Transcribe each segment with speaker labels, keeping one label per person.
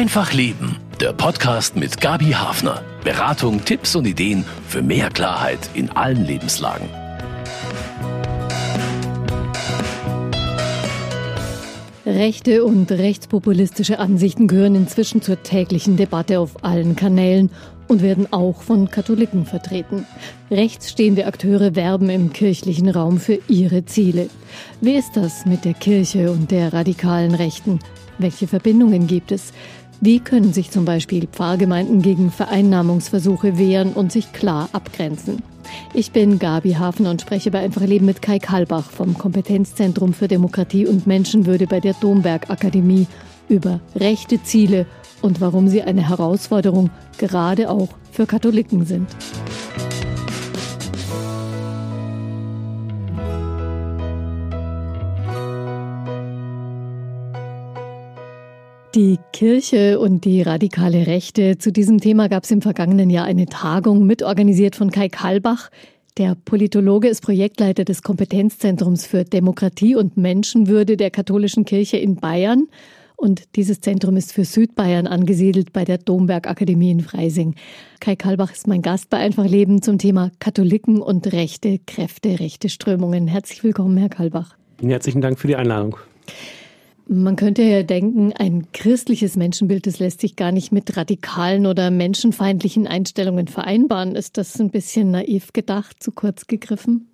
Speaker 1: Einfach Leben, der Podcast mit Gabi Hafner. Beratung, Tipps und Ideen für mehr Klarheit in allen Lebenslagen.
Speaker 2: Rechte und rechtspopulistische Ansichten gehören inzwischen zur täglichen Debatte auf allen Kanälen und werden auch von Katholiken vertreten. Rechtsstehende Akteure werben im kirchlichen Raum für ihre Ziele. Wie ist das mit der Kirche und der radikalen Rechten? Welche Verbindungen gibt es? Wie können sich zum Beispiel Pfarrgemeinden gegen Vereinnahmungsversuche wehren und sich klar abgrenzen? Ich bin Gabi Hafner und spreche bei Einfach Leben mit Kai Kalbach vom Kompetenzzentrum für Demokratie und Menschenwürde bei der Domberg Akademie über rechte Ziele und warum sie eine Herausforderung gerade auch für Katholiken sind. Die Kirche und die radikale Rechte. Zu diesem Thema gab es im vergangenen Jahr eine Tagung, mitorganisiert von Kai Kalbach. Der Politologe ist Projektleiter des Kompetenzzentrums für Demokratie und Menschenwürde der katholischen Kirche in Bayern und dieses Zentrum ist für Südbayern angesiedelt bei der Domberg Akademie in Freising. Kai Kalbach ist mein Gast bei Einfach Leben zum Thema Katholiken und rechte Kräfte, rechte Strömungen. Herzlich willkommen, Herr Kalbach.
Speaker 3: Herzlichen Dank für die Einladung.
Speaker 2: Man könnte ja denken, ein christliches Menschenbild, das lässt sich gar nicht mit radikalen oder menschenfeindlichen Einstellungen vereinbaren. Ist das ein bisschen naiv gedacht, zu kurz gegriffen?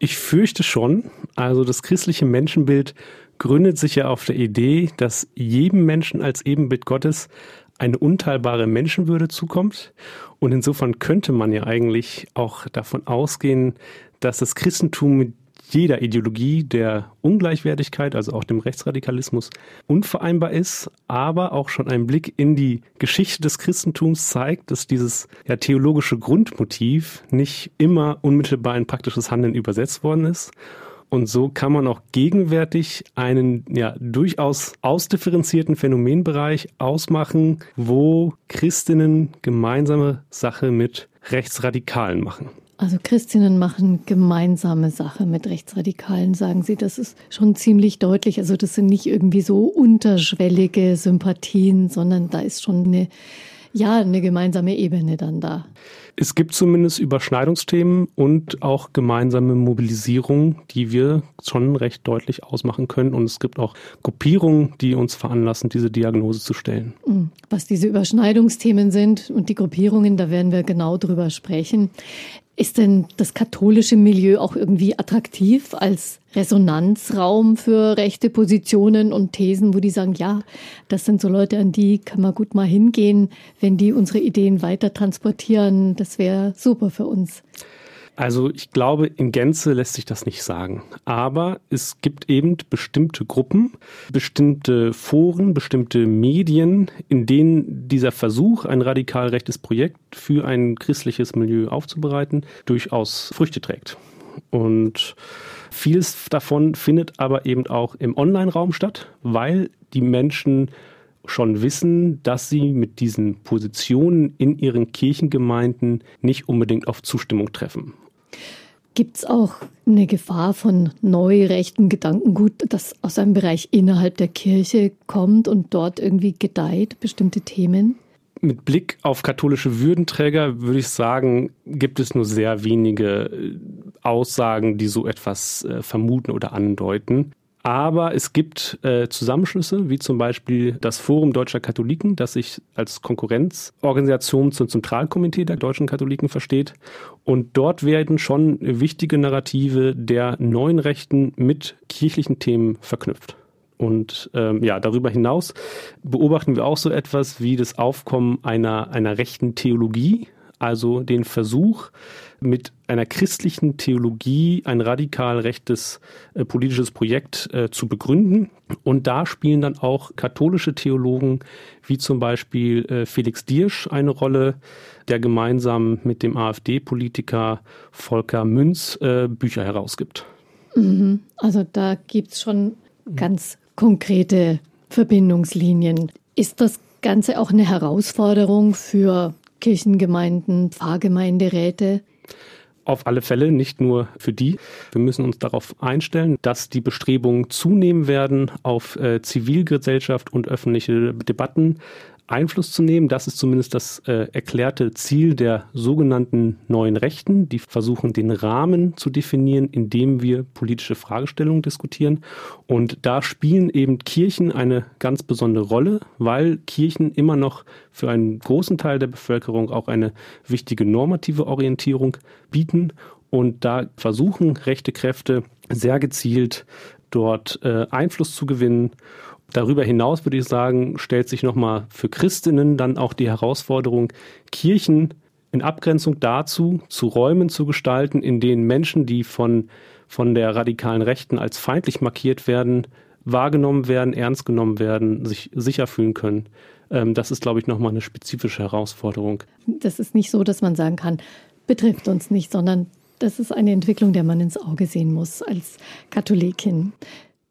Speaker 3: Ich fürchte schon. Also das christliche Menschenbild gründet sich ja auf der Idee, dass jedem Menschen als Ebenbild Gottes eine unteilbare Menschenwürde zukommt. Und insofern könnte man ja eigentlich auch davon ausgehen, dass das Christentum mit jeder Ideologie der Ungleichwertigkeit, also auch dem Rechtsradikalismus, unvereinbar ist, aber auch schon ein Blick in die Geschichte des Christentums zeigt, dass dieses ja, theologische Grundmotiv nicht immer unmittelbar in praktisches Handeln übersetzt worden ist und so kann man auch gegenwärtig einen ja durchaus ausdifferenzierten Phänomenbereich ausmachen, wo Christinnen gemeinsame Sache mit Rechtsradikalen machen.
Speaker 2: Also Christinnen machen gemeinsame Sache mit Rechtsradikalen, sagen Sie. Das ist schon ziemlich deutlich. Also das sind nicht irgendwie so unterschwellige Sympathien, sondern da ist schon eine, ja, eine gemeinsame Ebene dann da.
Speaker 3: Es gibt zumindest Überschneidungsthemen und auch gemeinsame Mobilisierung, die wir schon recht deutlich ausmachen können. Und es gibt auch Gruppierungen, die uns veranlassen, diese Diagnose zu stellen.
Speaker 2: Mhm. Was diese Überschneidungsthemen sind und die Gruppierungen, da werden wir genau drüber sprechen. Ist denn das katholische Milieu auch irgendwie attraktiv als Resonanzraum für rechte Positionen und Thesen, wo die sagen, ja, das sind so Leute, an die kann man gut mal hingehen, wenn die unsere Ideen weiter transportieren. Das wäre super für uns.
Speaker 3: Also ich glaube, in Gänze lässt sich das nicht sagen. Aber es gibt eben bestimmte Gruppen, bestimmte Foren, bestimmte Medien, in denen dieser Versuch, ein radikal rechtes Projekt für ein christliches Milieu aufzubereiten, durchaus Früchte trägt. Und vieles davon findet aber eben auch im Online-Raum statt, weil die Menschen schon wissen, dass sie mit diesen Positionen in ihren Kirchengemeinden nicht unbedingt auf Zustimmung treffen.
Speaker 2: Gibt es auch eine Gefahr von neurechten Gedankengut, das aus einem Bereich innerhalb der Kirche kommt und dort irgendwie gedeiht, bestimmte Themen?
Speaker 3: Mit Blick auf katholische Würdenträger würde ich sagen, gibt es nur sehr wenige äh, Aussagen, die so etwas äh, vermuten oder andeuten. Aber es gibt äh, Zusammenschlüsse, wie zum Beispiel das Forum Deutscher Katholiken, das sich als Konkurrenzorganisation zum Zentralkomitee der deutschen Katholiken versteht. Und dort werden schon wichtige Narrative der neuen Rechten mit kirchlichen Themen verknüpft. Und ähm, ja, darüber hinaus beobachten wir auch so etwas wie das Aufkommen einer, einer rechten Theologie, also den Versuch, mit einer christlichen Theologie ein radikal rechtes äh, politisches Projekt äh, zu begründen. Und da spielen dann auch katholische Theologen wie zum Beispiel äh, Felix Diersch eine Rolle, der gemeinsam mit dem AfD-Politiker Volker Münz äh, Bücher herausgibt.
Speaker 2: Mhm. Also da gibt es schon ganz konkrete Verbindungslinien. Ist das Ganze auch eine Herausforderung für Kirchengemeinden, Pfarrgemeinderäte?
Speaker 3: Auf alle Fälle, nicht nur für die. Wir müssen uns darauf einstellen, dass die Bestrebungen zunehmen werden auf äh, Zivilgesellschaft und öffentliche Debatten Einfluss zu nehmen. Das ist zumindest das äh, erklärte Ziel der sogenannten neuen Rechten. Die versuchen, den Rahmen zu definieren, in dem wir politische Fragestellungen diskutieren. Und da spielen eben Kirchen eine ganz besondere Rolle, weil Kirchen immer noch für einen großen Teil der Bevölkerung auch eine wichtige normative Orientierung bieten. Und da versuchen rechte Kräfte sehr gezielt dort äh, Einfluss zu gewinnen Darüber hinaus würde ich sagen, stellt sich nochmal für Christinnen dann auch die Herausforderung, Kirchen in Abgrenzung dazu zu Räumen zu gestalten, in denen Menschen, die von, von der radikalen Rechten als feindlich markiert werden, wahrgenommen werden, ernst genommen werden, sich sicher fühlen können. Ähm, das ist, glaube ich, nochmal eine spezifische Herausforderung.
Speaker 2: Das ist nicht so, dass man sagen kann, betrifft uns nicht, sondern das ist eine Entwicklung, der man ins Auge sehen muss als Katholikin.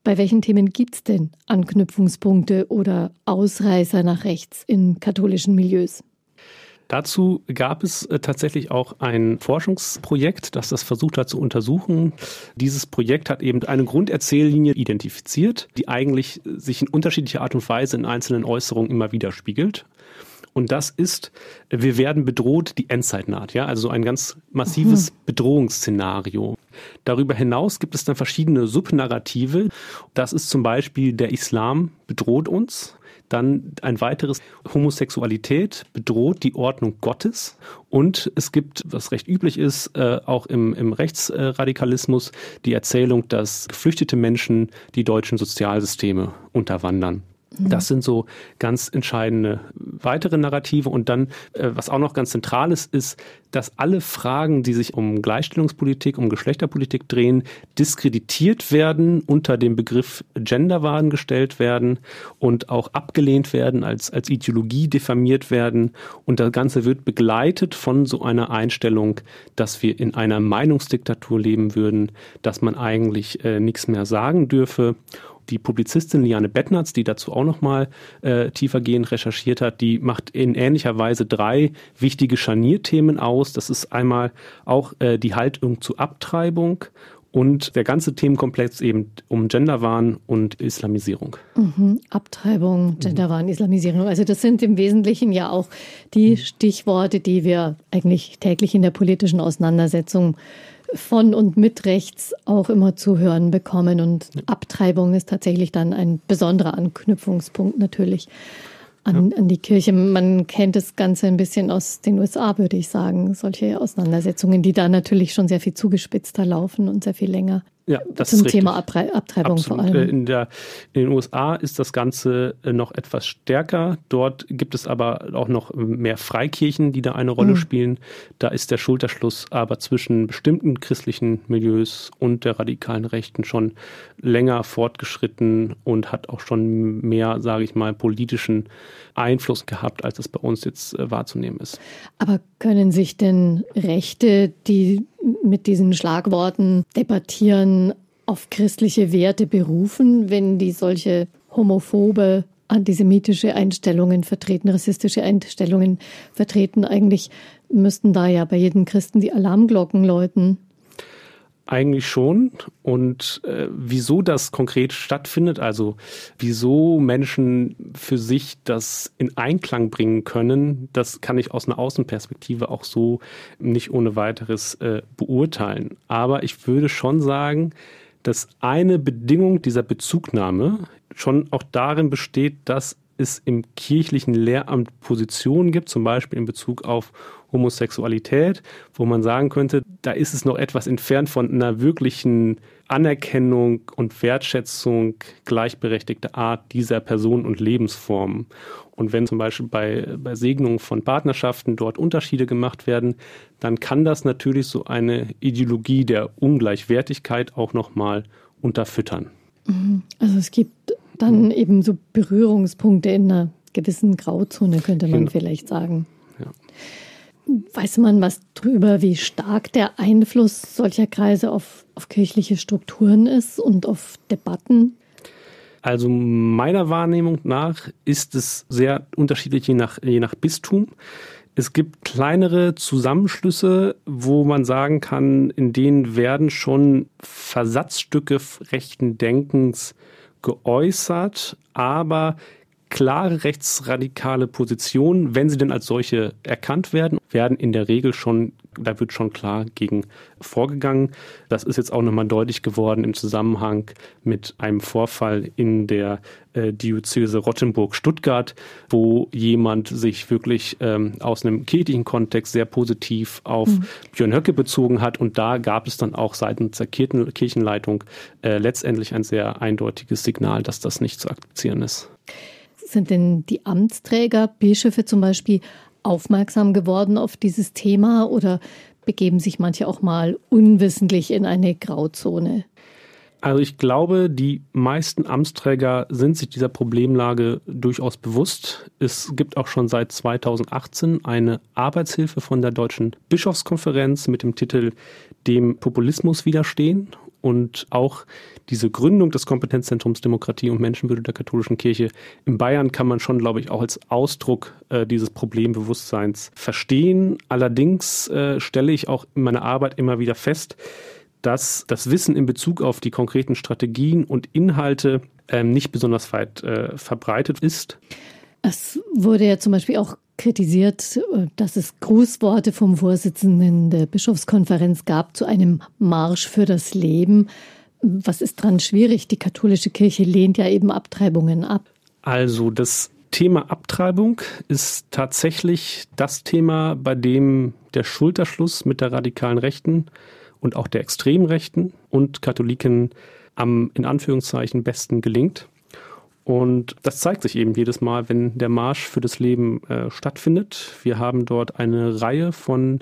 Speaker 2: Bei welchen Themen gibt es denn Anknüpfungspunkte oder Ausreißer nach rechts in katholischen Milieus?
Speaker 3: Dazu gab es äh, tatsächlich auch ein Forschungsprojekt, das das versucht hat zu untersuchen. Dieses Projekt hat eben eine Grunderzähllinie identifiziert, die eigentlich sich in unterschiedlicher Art und Weise in einzelnen Äußerungen immer widerspiegelt. Und das ist, wir werden bedroht, die Endzeit naht, ja, also ein ganz massives mhm. Bedrohungsszenario. Darüber hinaus gibt es dann verschiedene Subnarrative. Das ist zum Beispiel der Islam bedroht uns. Dann ein weiteres Homosexualität bedroht die Ordnung Gottes. Und es gibt, was recht üblich ist, äh, auch im, im Rechtsradikalismus, die Erzählung, dass geflüchtete Menschen die deutschen Sozialsysteme unterwandern. Mhm. Das sind so ganz entscheidende weitere Narrative. Und dann, äh, was auch noch ganz zentral ist, ist, dass alle Fragen, die sich um Gleichstellungspolitik, um Geschlechterpolitik drehen, diskreditiert werden, unter dem Begriff Genderwahn gestellt werden und auch abgelehnt werden, als, als Ideologie diffamiert werden. Und das Ganze wird begleitet von so einer Einstellung, dass wir in einer Meinungsdiktatur leben würden, dass man eigentlich äh, nichts mehr sagen dürfe die Publizistin Liane Bettnatz, die dazu auch nochmal äh, tiefergehend recherchiert hat, die macht in ähnlicher Weise drei wichtige Scharnierthemen aus. Das ist einmal auch äh, die Haltung zu Abtreibung und der ganze Themenkomplex eben um Genderwahn und Islamisierung.
Speaker 2: Mhm. Abtreibung, mhm. Genderwahn, Islamisierung. Also das sind im Wesentlichen ja auch die mhm. Stichworte, die wir eigentlich täglich in der politischen Auseinandersetzung von und mit rechts auch immer zu hören bekommen. Und Abtreibung ist tatsächlich dann ein besonderer Anknüpfungspunkt natürlich an, ja. an die Kirche. Man kennt das Ganze ein bisschen aus den USA, würde ich sagen. Solche Auseinandersetzungen, die da natürlich schon sehr viel zugespitzter laufen und sehr viel länger.
Speaker 3: Ja, das
Speaker 2: zum
Speaker 3: ist
Speaker 2: Thema Abtre Abtreibung
Speaker 3: Absolut.
Speaker 2: vor allem.
Speaker 3: In, der, in den USA ist das Ganze äh, noch etwas stärker. Dort gibt es aber auch noch mehr Freikirchen, die da eine Rolle mhm. spielen. Da ist der Schulterschluss aber zwischen bestimmten christlichen Milieus und der radikalen Rechten schon länger fortgeschritten und hat auch schon mehr, sage ich mal, politischen Einfluss gehabt, als es bei uns jetzt äh, wahrzunehmen ist.
Speaker 2: Aber können sich denn Rechte, die mit diesen Schlagworten debattieren, auf christliche Werte berufen, wenn die solche homophobe, antisemitische Einstellungen vertreten, rassistische Einstellungen vertreten? Eigentlich müssten da ja bei jedem Christen die Alarmglocken läuten.
Speaker 3: Eigentlich schon. Und äh, wieso das konkret stattfindet, also wieso Menschen für sich das in Einklang bringen können, das kann ich aus einer Außenperspektive auch so nicht ohne weiteres äh, beurteilen. Aber ich würde schon sagen, dass eine Bedingung dieser Bezugnahme schon auch darin besteht, dass es im kirchlichen Lehramt Positionen gibt, zum Beispiel in Bezug auf Homosexualität, wo man sagen könnte, da ist es noch etwas entfernt von einer wirklichen Anerkennung und Wertschätzung gleichberechtigter Art dieser Person und Lebensformen. Und wenn zum Beispiel bei, bei Segnungen von Partnerschaften dort Unterschiede gemacht werden, dann kann das natürlich so eine Ideologie der Ungleichwertigkeit auch nochmal unterfüttern.
Speaker 2: Mhm. Also es gibt dann eben so Berührungspunkte in einer gewissen Grauzone, könnte man genau. vielleicht sagen. Ja. Weiß man was drüber, wie stark der Einfluss solcher Kreise auf, auf kirchliche Strukturen ist und auf Debatten?
Speaker 3: Also meiner Wahrnehmung nach ist es sehr unterschiedlich je nach, je nach Bistum. Es gibt kleinere Zusammenschlüsse, wo man sagen kann, in denen werden schon Versatzstücke rechten Denkens geäußert, aber klare rechtsradikale Positionen, wenn sie denn als solche erkannt werden, werden in der Regel schon, da wird schon klar gegen vorgegangen. Das ist jetzt auch nochmal deutlich geworden im Zusammenhang mit einem Vorfall in der äh, Diözese Rottenburg-Stuttgart, wo jemand sich wirklich ähm, aus einem kirchlichen Kontext sehr positiv auf mhm. Björn Höcke bezogen hat. Und da gab es dann auch seitens der Kirchen Kirchenleitung äh, letztendlich ein sehr eindeutiges Signal, dass das nicht zu akzeptieren ist.
Speaker 2: Sind denn die Amtsträger, Bischöfe zum Beispiel, aufmerksam geworden auf dieses Thema oder begeben sich manche auch mal unwissentlich in eine Grauzone?
Speaker 3: Also ich glaube, die meisten Amtsträger sind sich dieser Problemlage durchaus bewusst. Es gibt auch schon seit 2018 eine Arbeitshilfe von der Deutschen Bischofskonferenz mit dem Titel Dem Populismus widerstehen. Und auch diese Gründung des Kompetenzzentrums Demokratie und Menschenwürde der katholischen Kirche in Bayern kann man schon, glaube ich, auch als Ausdruck äh, dieses Problembewusstseins verstehen. Allerdings äh, stelle ich auch in meiner Arbeit immer wieder fest, dass das Wissen in Bezug auf die konkreten Strategien und Inhalte äh, nicht besonders weit äh, verbreitet ist.
Speaker 2: Es wurde ja zum Beispiel auch kritisiert, äh, dass es Grußworte vom Vorsitzenden der Bischofskonferenz gab zu einem Marsch für das Leben. Was ist dran schwierig? Die katholische Kirche lehnt ja eben Abtreibungen ab.
Speaker 3: Also das Thema Abtreibung ist tatsächlich das Thema, bei dem der Schulterschluss mit der radikalen Rechten und auch der extremen Rechten und Katholiken am in Anführungszeichen besten gelingt. Und das zeigt sich eben jedes Mal, wenn der Marsch für das Leben äh, stattfindet. Wir haben dort eine Reihe von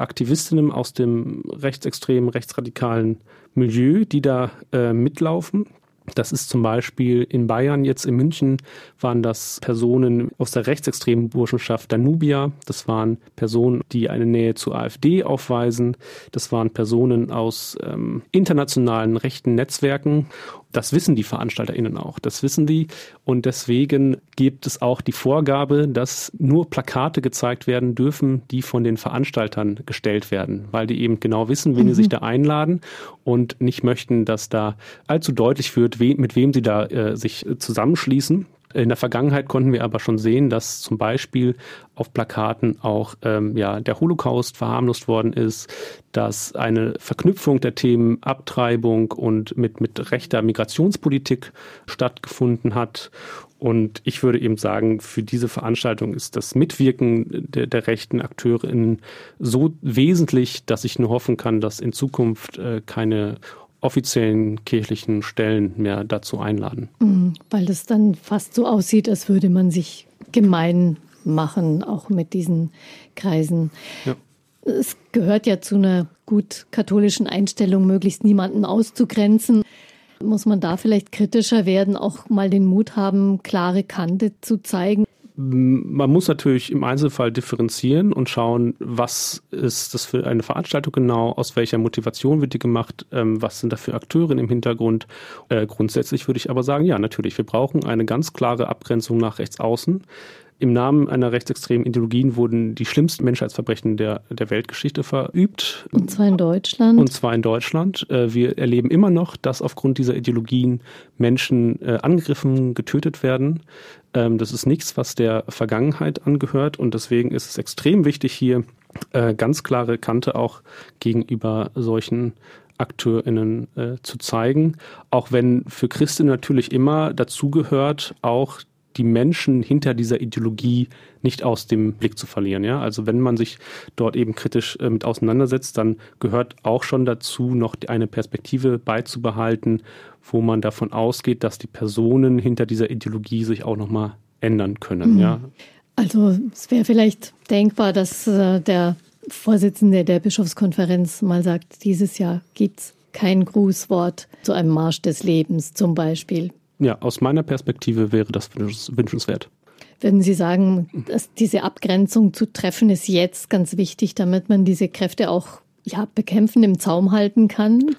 Speaker 3: Aktivistinnen aus dem rechtsextremen, rechtsradikalen Milieu, die da äh, mitlaufen. Das ist zum Beispiel in Bayern, jetzt in München, waren das Personen aus der rechtsextremen Burschenschaft Danubia. Das waren Personen, die eine Nähe zur AfD aufweisen. Das waren Personen aus ähm, internationalen rechten Netzwerken. Das wissen die VeranstalterInnen auch. Das wissen die. Und deswegen gibt es auch die Vorgabe, dass nur Plakate gezeigt werden dürfen, die von den Veranstaltern gestellt werden, weil die eben genau wissen, wen mhm. sie sich da einladen und nicht möchten, dass da allzu deutlich wird, mit wem sie da äh, sich zusammenschließen. In der Vergangenheit konnten wir aber schon sehen, dass zum Beispiel auf Plakaten auch ähm, ja, der Holocaust verharmlost worden ist, dass eine Verknüpfung der Themen Abtreibung und mit, mit rechter Migrationspolitik stattgefunden hat. Und ich würde eben sagen, für diese Veranstaltung ist das Mitwirken der, der rechten AkteurInnen so wesentlich, dass ich nur hoffen kann, dass in Zukunft äh, keine offiziellen kirchlichen Stellen mehr dazu einladen.
Speaker 2: Mhm, weil es dann fast so aussieht, als würde man sich gemein machen, auch mit diesen Kreisen. Ja. Es gehört ja zu einer gut katholischen Einstellung, möglichst niemanden auszugrenzen. Muss man da vielleicht kritischer werden, auch mal den Mut haben, klare Kante zu zeigen?
Speaker 3: Man muss natürlich im Einzelfall differenzieren und schauen, was ist das für eine Veranstaltung genau, aus welcher Motivation wird die gemacht, ähm, was sind da für Akteure im Hintergrund. Äh, grundsätzlich würde ich aber sagen, ja, natürlich, wir brauchen eine ganz klare Abgrenzung nach rechts außen. Im Namen einer rechtsextremen Ideologien wurden die schlimmsten Menschheitsverbrechen der, der Weltgeschichte verübt.
Speaker 2: Und zwar in Deutschland.
Speaker 3: Und zwar in Deutschland. Äh, wir erleben immer noch, dass aufgrund dieser Ideologien Menschen äh, angegriffen, getötet werden. Ähm, das ist nichts, was der Vergangenheit angehört. Und deswegen ist es extrem wichtig, hier äh, ganz klare Kante auch gegenüber solchen AkteurInnen äh, zu zeigen. Auch wenn für Christen natürlich immer dazugehört, auch die Menschen hinter dieser Ideologie nicht aus dem Blick zu verlieren. Ja? Also wenn man sich dort eben kritisch äh, mit auseinandersetzt, dann gehört auch schon dazu, noch eine Perspektive beizubehalten, wo man davon ausgeht, dass die Personen hinter dieser Ideologie sich auch nochmal ändern können. Mhm. Ja?
Speaker 2: Also es wäre vielleicht denkbar, dass äh, der Vorsitzende der Bischofskonferenz mal sagt, dieses Jahr gibt es kein Grußwort zu einem Marsch des Lebens zum Beispiel.
Speaker 3: Ja, aus meiner Perspektive wäre das wünschenswert.
Speaker 2: Würden Sie sagen, dass diese Abgrenzung zu treffen ist jetzt ganz wichtig, damit man diese Kräfte auch ja, bekämpfen, im Zaum halten kann?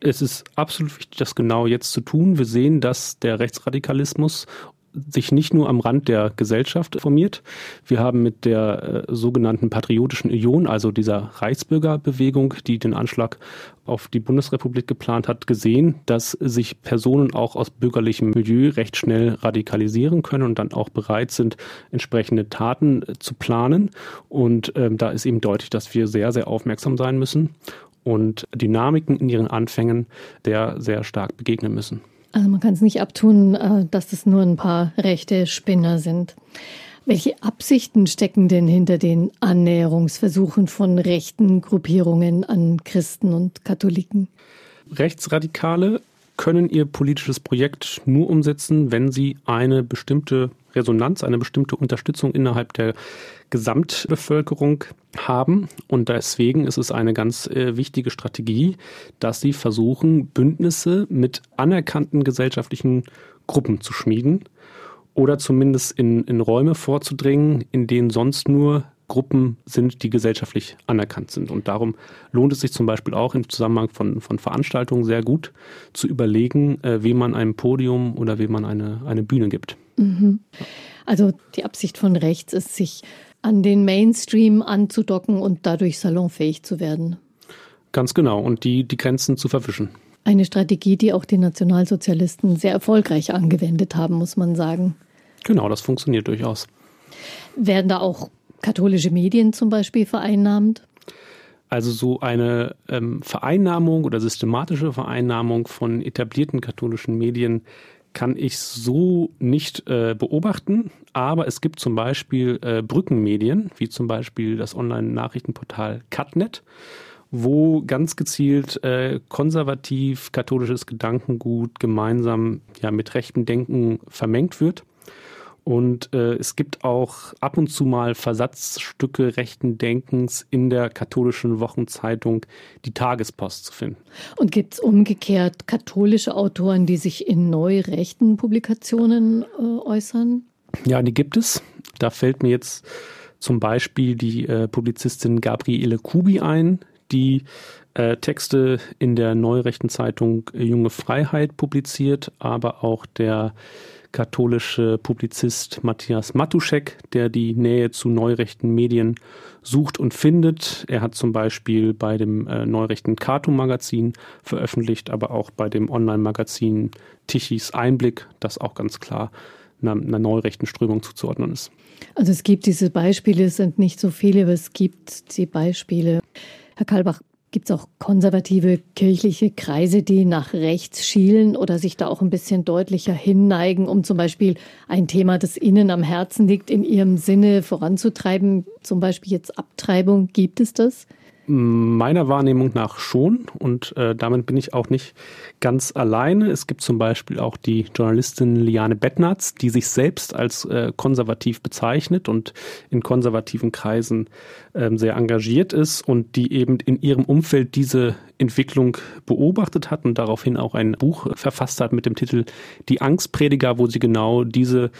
Speaker 3: Es ist absolut wichtig, das genau jetzt zu tun. Wir sehen, dass der Rechtsradikalismus sich nicht nur am Rand der Gesellschaft formiert. Wir haben mit der äh, sogenannten Patriotischen Union, also dieser Reichsbürgerbewegung, die den Anschlag auf die Bundesrepublik geplant hat, gesehen, dass sich Personen auch aus bürgerlichem Milieu recht schnell radikalisieren können und dann auch bereit sind, entsprechende Taten äh, zu planen. Und ähm, da ist eben deutlich, dass wir sehr, sehr aufmerksam sein müssen und Dynamiken in ihren Anfängen der sehr stark begegnen müssen.
Speaker 2: Also man kann es nicht abtun, äh, dass es nur ein paar rechte Spinner sind. Welche Absichten stecken denn hinter den Annäherungsversuchen von rechten Gruppierungen an Christen und Katholiken?
Speaker 3: Rechtsradikale können ihr politisches Projekt nur umsetzen, wenn sie eine bestimmte Resonanz, eine bestimmte Unterstützung innerhalb der Gesamtbevölkerung haben. Und deswegen ist es eine ganz äh, wichtige Strategie, dass sie versuchen, Bündnisse mit anerkannten gesellschaftlichen Gruppen zu schmieden oder zumindest in, in Räume vorzudringen, in denen sonst nur Gruppen sind, die gesellschaftlich anerkannt sind. Und darum lohnt es sich zum Beispiel auch im Zusammenhang von, von Veranstaltungen sehr gut zu überlegen, äh, wem man ein Podium oder wem man eine, eine Bühne gibt.
Speaker 2: Mhm. Also die Absicht von rechts ist, sich an den Mainstream anzudocken und dadurch salonfähig zu werden.
Speaker 3: Ganz genau und die, die Grenzen zu verwischen.
Speaker 2: Eine Strategie, die auch die Nationalsozialisten sehr erfolgreich angewendet haben, muss man sagen.
Speaker 3: Genau, das funktioniert durchaus.
Speaker 2: Werden da auch katholische Medien zum Beispiel vereinnahmt?
Speaker 3: Also so eine ähm, Vereinnahmung oder systematische Vereinnahmung von etablierten katholischen Medien kann ich so nicht äh, beobachten, aber es gibt zum Beispiel äh, Brückenmedien, wie zum Beispiel das Online-Nachrichtenportal Catnet, wo ganz gezielt äh, konservativ katholisches Gedankengut gemeinsam ja, mit rechten Denken vermengt wird. Und äh, es gibt auch ab und zu mal Versatzstücke rechten Denkens in der katholischen Wochenzeitung Die Tagespost zu finden.
Speaker 2: Und gibt es umgekehrt katholische Autoren, die sich in neurechten Publikationen äh, äußern?
Speaker 3: Ja, die gibt es. Da fällt mir jetzt zum Beispiel die äh, Publizistin Gabriele Kubi ein, die äh, Texte in der neurechten Zeitung Junge Freiheit publiziert, aber auch der katholische Publizist Matthias Matuschek, der die Nähe zu neurechten Medien sucht und findet. Er hat zum Beispiel bei dem äh, neurechten Kato-Magazin veröffentlicht, aber auch bei dem Online-Magazin Tichys Einblick, das auch ganz klar einer, einer neurechten Strömung zuzuordnen ist.
Speaker 2: Also es gibt diese Beispiele, es sind nicht so viele, aber es gibt die Beispiele. Herr Kalbach, Gibt es auch konservative kirchliche Kreise, die nach rechts schielen oder sich da auch ein bisschen deutlicher hinneigen, um zum Beispiel ein Thema, das Ihnen am Herzen liegt, in Ihrem Sinne voranzutreiben? Zum Beispiel jetzt Abtreibung. Gibt es das?
Speaker 3: Meiner Wahrnehmung nach schon und äh, damit bin ich auch nicht ganz alleine. Es gibt zum Beispiel auch die Journalistin Liane Bettnatz, die sich selbst als äh, konservativ bezeichnet und in konservativen Kreisen äh, sehr engagiert ist und die eben in ihrem Umfeld diese Entwicklung beobachtet hat und daraufhin auch ein Buch verfasst hat mit dem Titel Die Angstprediger, wo sie genau diese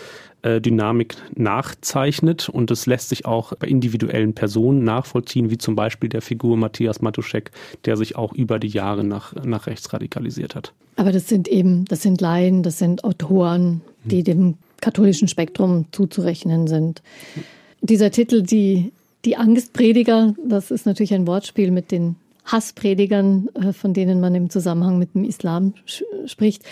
Speaker 3: Dynamik nachzeichnet und es lässt sich auch bei individuellen Personen nachvollziehen, wie zum Beispiel der Figur Matthias Matuschek, der sich auch über die Jahre nach, nach rechts radikalisiert hat.
Speaker 2: Aber das sind eben, das sind Laien, das sind Autoren, die hm. dem katholischen Spektrum zuzurechnen sind. Dieser Titel, die, die Angstprediger, das ist natürlich ein Wortspiel mit den Hasspredigern, äh, von denen man im Zusammenhang mit dem Islam spricht,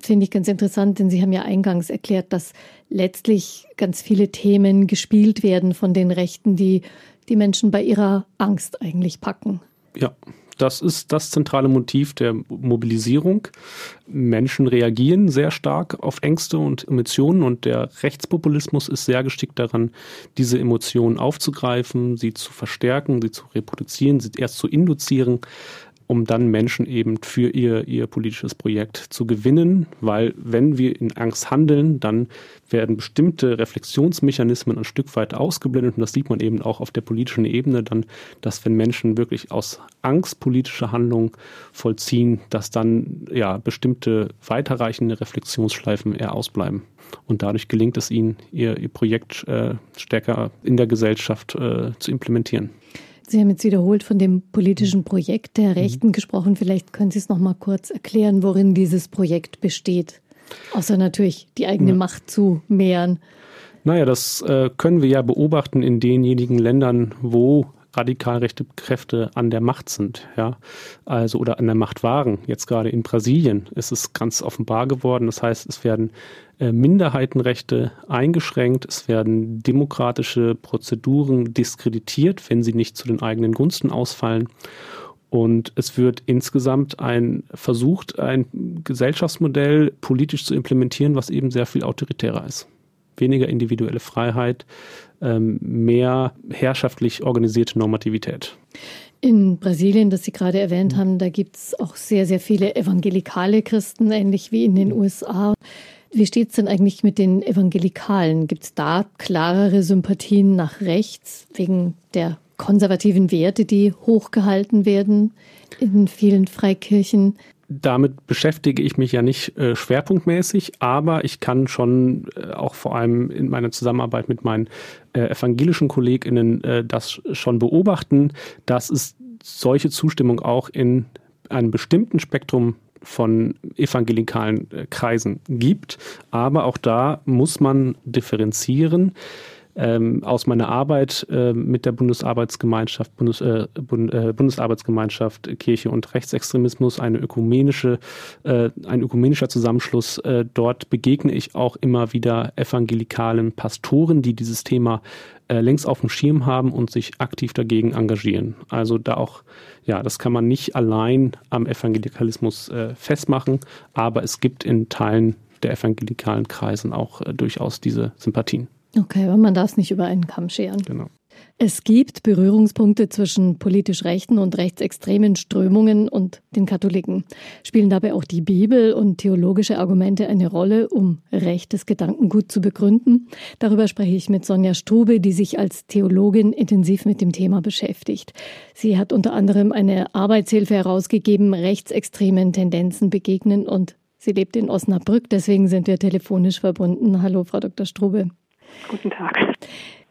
Speaker 2: finde ich ganz interessant, denn Sie haben ja eingangs erklärt, dass letztlich ganz viele Themen gespielt werden von den Rechten, die die Menschen bei ihrer Angst eigentlich packen.
Speaker 3: Ja, das ist das zentrale Motiv der Mobilisierung. Menschen reagieren sehr stark auf Ängste und Emotionen und der Rechtspopulismus ist sehr geschickt daran, diese Emotionen aufzugreifen, sie zu verstärken, sie zu reproduzieren, sie erst zu induzieren, um dann Menschen eben für ihr, ihr politisches Projekt zu gewinnen, weil wenn wir in Angst handeln, dann werden bestimmte Reflexionsmechanismen ein Stück weit ausgeblendet und das sieht man eben auch auf der politischen Ebene dann, dass wenn Menschen wirklich aus Angst politische Handlungen vollziehen, dass dann ja bestimmte weiterreichende Reflexionsschleifen eher ausbleiben. Und dadurch gelingt es ihnen, ihr, ihr Projekt äh, stärker in der Gesellschaft äh, zu implementieren.
Speaker 2: Sie haben jetzt wiederholt von dem politischen Projekt der mhm. Rechten mhm. gesprochen. Vielleicht können Sie es noch mal kurz erklären, worin dieses Projekt besteht. Außer natürlich die eigene ja. Macht zu mehren.
Speaker 3: Naja, das äh, können wir ja beobachten in denjenigen Ländern, wo radikal rechte Kräfte an der Macht sind, ja, also oder an der Macht waren. Jetzt gerade in Brasilien ist es ganz offenbar geworden. Das heißt, es werden äh, Minderheitenrechte eingeschränkt, es werden demokratische Prozeduren diskreditiert, wenn sie nicht zu den eigenen Gunsten ausfallen. Und es wird insgesamt ein versucht, ein Gesellschaftsmodell politisch zu implementieren, was eben sehr viel autoritärer ist. Weniger individuelle Freiheit, mehr herrschaftlich organisierte Normativität.
Speaker 2: In Brasilien, das Sie gerade erwähnt haben, da gibt es auch sehr, sehr viele evangelikale Christen, ähnlich wie in den USA. Wie steht es denn eigentlich mit den Evangelikalen? Gibt es da klarere Sympathien nach rechts wegen der konservativen Werte, die hochgehalten werden in vielen Freikirchen?
Speaker 3: Damit beschäftige ich mich ja nicht äh, schwerpunktmäßig, aber ich kann schon äh, auch vor allem in meiner Zusammenarbeit mit meinen äh, evangelischen KollegInnen äh, das schon beobachten, dass es solche Zustimmung auch in einem bestimmten Spektrum von evangelikalen äh, Kreisen gibt. Aber auch da muss man differenzieren ähm, aus meiner Arbeit äh, mit der Bundesarbeitsgemeinschaft, Bundes, äh, Bund, äh, Bundesarbeitsgemeinschaft Kirche und Rechtsextremismus, eine ökumenische, äh, ein ökumenischer Zusammenschluss. Äh, dort begegne ich auch immer wieder evangelikalen Pastoren, die dieses Thema äh, längst auf dem Schirm haben und sich aktiv dagegen engagieren. Also da auch, ja, das kann man nicht allein am Evangelikalismus festmachen, aber es gibt in Teilen der evangelikalen Kreisen auch durchaus diese Sympathien.
Speaker 2: Okay, aber man darf es nicht über einen Kamm scheren.
Speaker 3: Genau.
Speaker 2: Es gibt Berührungspunkte zwischen politisch rechten und rechtsextremen Strömungen und den Katholiken. Spielen dabei auch die Bibel und theologische Argumente eine Rolle, um rechtes Gedankengut zu begründen? Darüber spreche ich mit Sonja Strube, die sich als Theologin intensiv mit dem Thema beschäftigt. Sie hat unter anderem eine Arbeitshilfe herausgegeben, rechtsextremen Tendenzen begegnen und sie lebt in Osnabrück. Deswegen sind wir telefonisch verbunden. Hallo, Frau Dr. Strube.
Speaker 4: Guten Tag.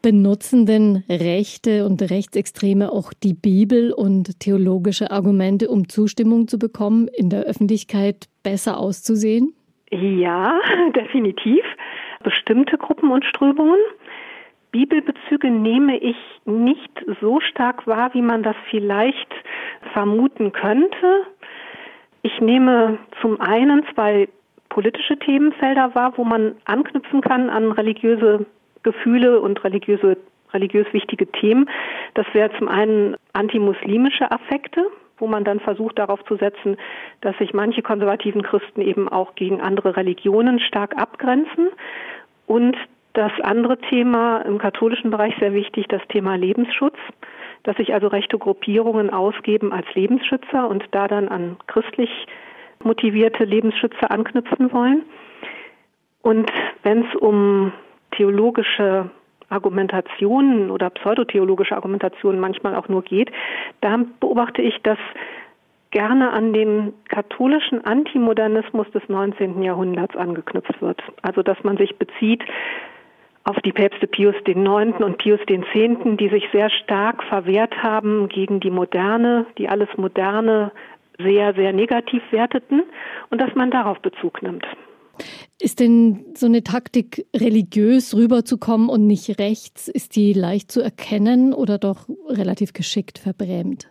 Speaker 2: Benutzen denn Rechte und Rechtsextreme auch die Bibel und theologische Argumente, um Zustimmung zu bekommen, in der Öffentlichkeit besser auszusehen?
Speaker 4: Ja, definitiv. Bestimmte Gruppen und Strömungen. Bibelbezüge nehme ich nicht so stark wahr, wie man das vielleicht vermuten könnte. Ich nehme zum einen zwei politische Themenfelder wahr, wo man anknüpfen kann an religiöse Gefühle und religiöse, religiös wichtige Themen. Das wäre zum einen antimuslimische Affekte, wo man dann versucht darauf zu setzen, dass sich manche konservativen Christen eben auch gegen andere Religionen stark abgrenzen. Und das andere Thema im katholischen Bereich sehr wichtig, das Thema Lebensschutz, dass sich also rechte Gruppierungen ausgeben als Lebensschützer und da dann an christlich motivierte Lebensschützer anknüpfen wollen. Und wenn es um theologische Argumentationen oder pseudotheologische Argumentationen manchmal auch nur geht, da beobachte ich, dass gerne an den katholischen Antimodernismus des 19. Jahrhunderts angeknüpft wird. Also dass man sich bezieht auf die Päpste Pius IX. und Pius X., die sich sehr stark verwehrt haben gegen die Moderne, die alles Moderne sehr, sehr negativ werteten und dass man darauf Bezug nimmt.
Speaker 2: Ist denn so eine Taktik, religiös rüberzukommen und nicht rechts, ist die leicht zu erkennen oder doch relativ geschickt verbrämt?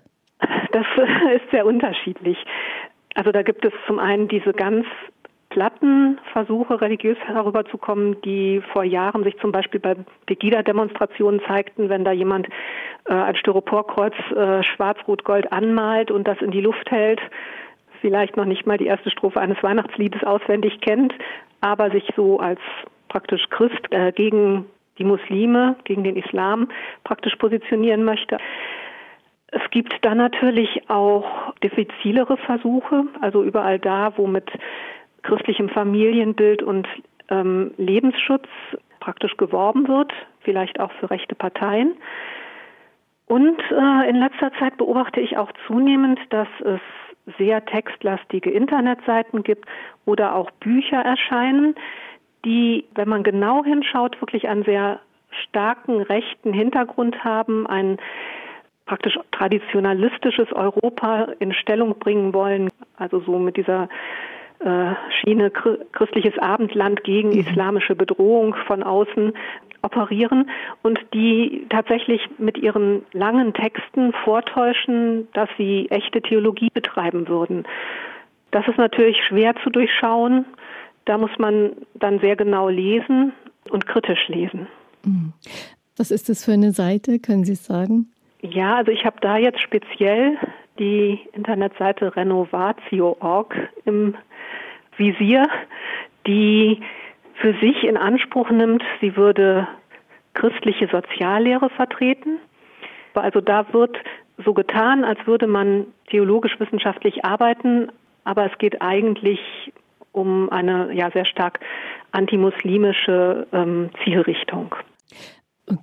Speaker 4: Das ist sehr unterschiedlich. Also da gibt es zum einen diese ganz platten Versuche, religiös herüberzukommen, die vor Jahren sich zum Beispiel bei Pegida-Demonstrationen zeigten, wenn da jemand äh, ein Styroporkreuz äh, schwarz-rot-gold anmalt und das in die Luft hält, vielleicht noch nicht mal die erste Strophe eines Weihnachtsliedes auswendig kennt, aber sich so als praktisch Christ äh, gegen die Muslime, gegen den Islam praktisch positionieren möchte. Es gibt dann natürlich auch diffizilere Versuche, also überall da, wo mit christlichem Familienbild und ähm, Lebensschutz praktisch geworben wird, vielleicht auch für rechte Parteien. Und äh, in letzter Zeit beobachte ich auch zunehmend, dass es sehr textlastige Internetseiten gibt oder auch Bücher erscheinen, die, wenn man genau hinschaut, wirklich einen sehr starken rechten Hintergrund haben, ein praktisch traditionalistisches Europa in Stellung bringen wollen, also so mit dieser Schiene christliches Abendland gegen mhm. islamische Bedrohung von außen operieren und die tatsächlich mit ihren langen Texten vortäuschen, dass sie echte Theologie betreiben würden. Das ist natürlich schwer zu durchschauen. Da muss man dann sehr genau lesen und kritisch lesen.
Speaker 2: Mhm. Was ist das für eine Seite? Können Sie es sagen?
Speaker 4: Ja, also ich habe da jetzt speziell die Internetseite renovatio.org im Visier, die für sich in Anspruch nimmt, sie würde christliche Soziallehre vertreten. Also da wird so getan, als würde man theologisch-wissenschaftlich arbeiten, aber es geht eigentlich um eine ja sehr stark antimuslimische ähm, Zielrichtung.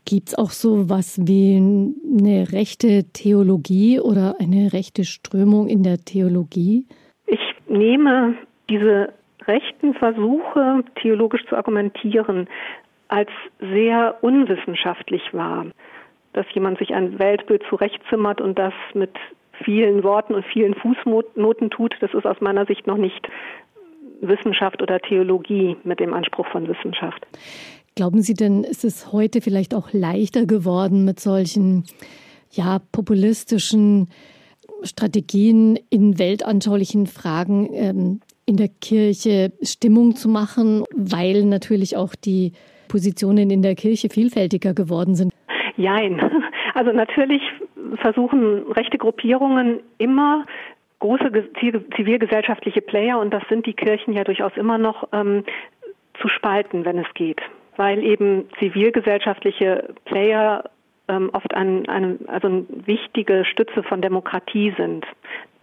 Speaker 2: Gibt es auch so was wie eine rechte Theologie oder eine rechte Strömung in der Theologie?
Speaker 4: Ich nehme diese rechten Versuche, theologisch zu argumentieren, als sehr unwissenschaftlich wahr. Dass jemand sich ein Weltbild zurechtzimmert und das mit vielen Worten und vielen Fußnoten tut, das ist aus meiner Sicht noch nicht Wissenschaft oder Theologie mit dem Anspruch von Wissenschaft.
Speaker 2: Glauben Sie denn, ist es heute vielleicht auch leichter geworden, mit solchen ja, populistischen Strategien in weltanschaulichen Fragen ähm, in der Kirche Stimmung zu machen, weil natürlich auch die Positionen in der Kirche vielfältiger geworden sind?
Speaker 4: Jein. Also natürlich versuchen rechte Gruppierungen immer große zivilgesellschaftliche Player, und das sind die Kirchen ja durchaus immer noch, ähm, zu spalten, wenn es geht, weil eben zivilgesellschaftliche Player ähm, oft ein, eine, also eine wichtige Stütze von Demokratie sind.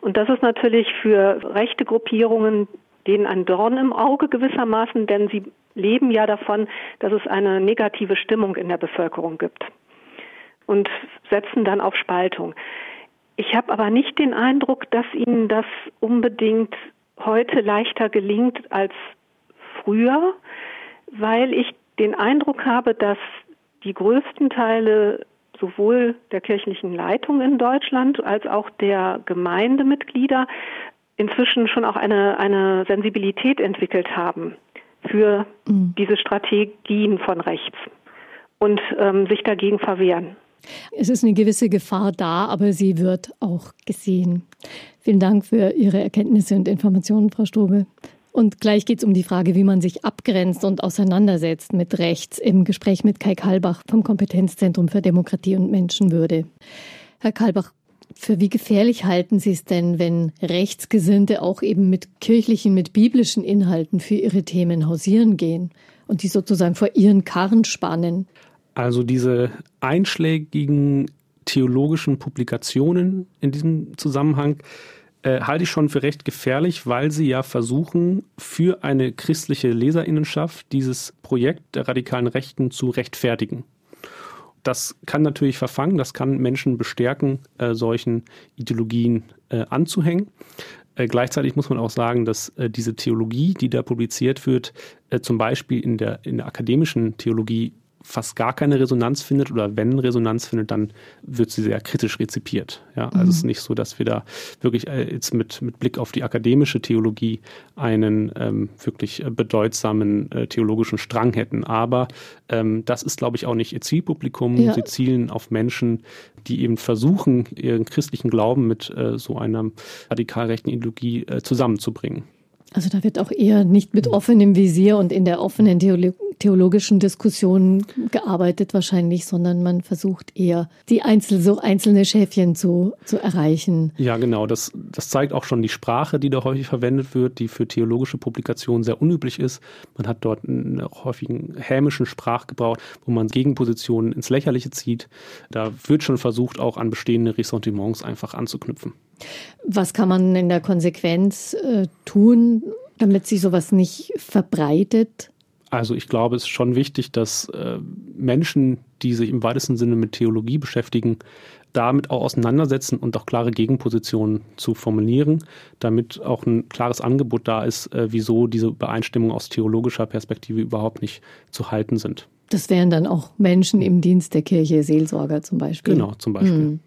Speaker 4: Und das ist natürlich für rechte Gruppierungen denen ein Dorn im Auge gewissermaßen, denn sie leben ja davon, dass es eine negative Stimmung in der Bevölkerung gibt und setzen dann auf Spaltung. Ich habe aber nicht den Eindruck, dass ihnen das unbedingt heute leichter gelingt als früher, weil ich den Eindruck habe, dass die größten Teile sowohl der kirchlichen Leitung in Deutschland als auch der Gemeindemitglieder inzwischen schon auch eine, eine Sensibilität entwickelt haben für mhm. diese Strategien von rechts und ähm, sich dagegen verwehren.
Speaker 2: Es ist eine gewisse Gefahr da, aber sie wird auch gesehen. Vielen Dank für Ihre Erkenntnisse und Informationen, Frau Strobe. Und gleich geht es um die Frage, wie man sich abgrenzt und auseinandersetzt mit rechts im Gespräch mit Kai Kalbach vom Kompetenzzentrum für Demokratie und Menschenwürde. Herr Kalbach, für wie gefährlich halten Sie es denn, wenn Rechtsgesinnte auch eben mit kirchlichen, mit biblischen Inhalten für ihre Themen hausieren gehen und die sozusagen vor ihren Karren spannen?
Speaker 3: Also diese einschlägigen theologischen Publikationen in diesem Zusammenhang äh, halte ich schon für recht gefährlich, weil sie ja versuchen, für eine christliche Leserinnenschaft dieses Projekt der radikalen Rechten zu rechtfertigen. Das kann natürlich verfangen, das kann Menschen bestärken, äh, solchen Ideologien äh, anzuhängen. Äh, gleichzeitig muss man auch sagen, dass äh, diese Theologie, die da publiziert wird, äh, zum Beispiel in der, in der akademischen Theologie fast gar keine Resonanz findet oder wenn Resonanz findet, dann wird sie sehr kritisch rezipiert. Ja, also mhm. es ist nicht so, dass wir da wirklich äh, jetzt mit, mit Blick auf die akademische Theologie einen ähm, wirklich äh, bedeutsamen äh, theologischen Strang hätten. Aber ähm, das ist, glaube ich, auch nicht ihr Zielpublikum. Ja. Sie zielen auf Menschen, die eben versuchen, ihren christlichen Glauben mit äh, so einer radikal rechten Ideologie äh, zusammenzubringen.
Speaker 2: Also da wird auch eher nicht mit offenem Visier und in der offenen theologischen Diskussionen gearbeitet wahrscheinlich, sondern man versucht eher, die Einzel so einzelne Schäfchen zu, zu erreichen.
Speaker 3: Ja, genau. Das, das zeigt auch schon die Sprache, die da häufig verwendet wird, die für theologische Publikationen sehr unüblich ist. Man hat dort einen häufigen hämischen Sprachgebrauch, wo man Gegenpositionen ins Lächerliche zieht. Da wird schon versucht, auch an bestehende Ressentiments einfach anzuknüpfen.
Speaker 2: Was kann man in der Konsequenz äh, tun, damit sich sowas nicht verbreitet?
Speaker 3: Also ich glaube, es ist schon wichtig, dass äh, Menschen, die sich im weitesten Sinne mit Theologie beschäftigen, damit auch auseinandersetzen und auch klare Gegenpositionen zu formulieren, damit auch ein klares Angebot da ist, äh, wieso diese Übereinstimmungen aus theologischer Perspektive überhaupt nicht zu halten sind.
Speaker 2: Das wären dann auch Menschen im Dienst der Kirche, Seelsorger zum Beispiel.
Speaker 3: Genau, zum Beispiel. Mhm.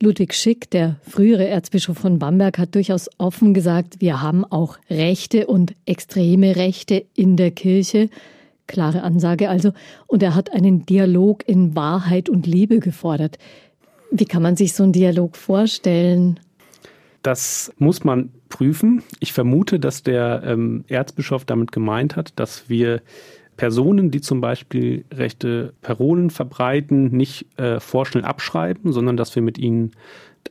Speaker 2: Ludwig Schick, der frühere Erzbischof von Bamberg, hat durchaus offen gesagt, wir haben auch rechte und extreme Rechte in der Kirche. Klare Ansage also. Und er hat einen Dialog in Wahrheit und Liebe gefordert. Wie kann man sich so einen Dialog vorstellen?
Speaker 3: Das muss man prüfen. Ich vermute, dass der ähm, Erzbischof damit gemeint hat, dass wir Personen, die zum Beispiel rechte Parolen verbreiten, nicht äh, vorschnell abschreiben, sondern dass wir mit ihnen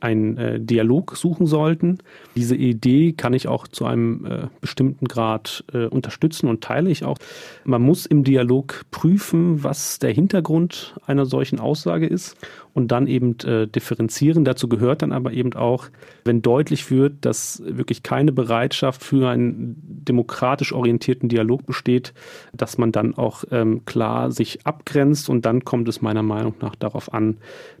Speaker 3: einen äh, Dialog suchen sollten. Diese Idee kann ich auch zu einem äh, bestimmten Grad äh, unterstützen und teile ich auch. Man muss im Dialog prüfen, was der Hintergrund einer solchen Aussage ist und dann eben äh, differenzieren. Dazu gehört dann aber eben auch, wenn deutlich wird, dass wirklich keine Bereitschaft für einen demokratisch orientierten Dialog besteht, dass man dann auch ähm, klar sich abgrenzt und dann kommt es meiner Meinung nach darauf an,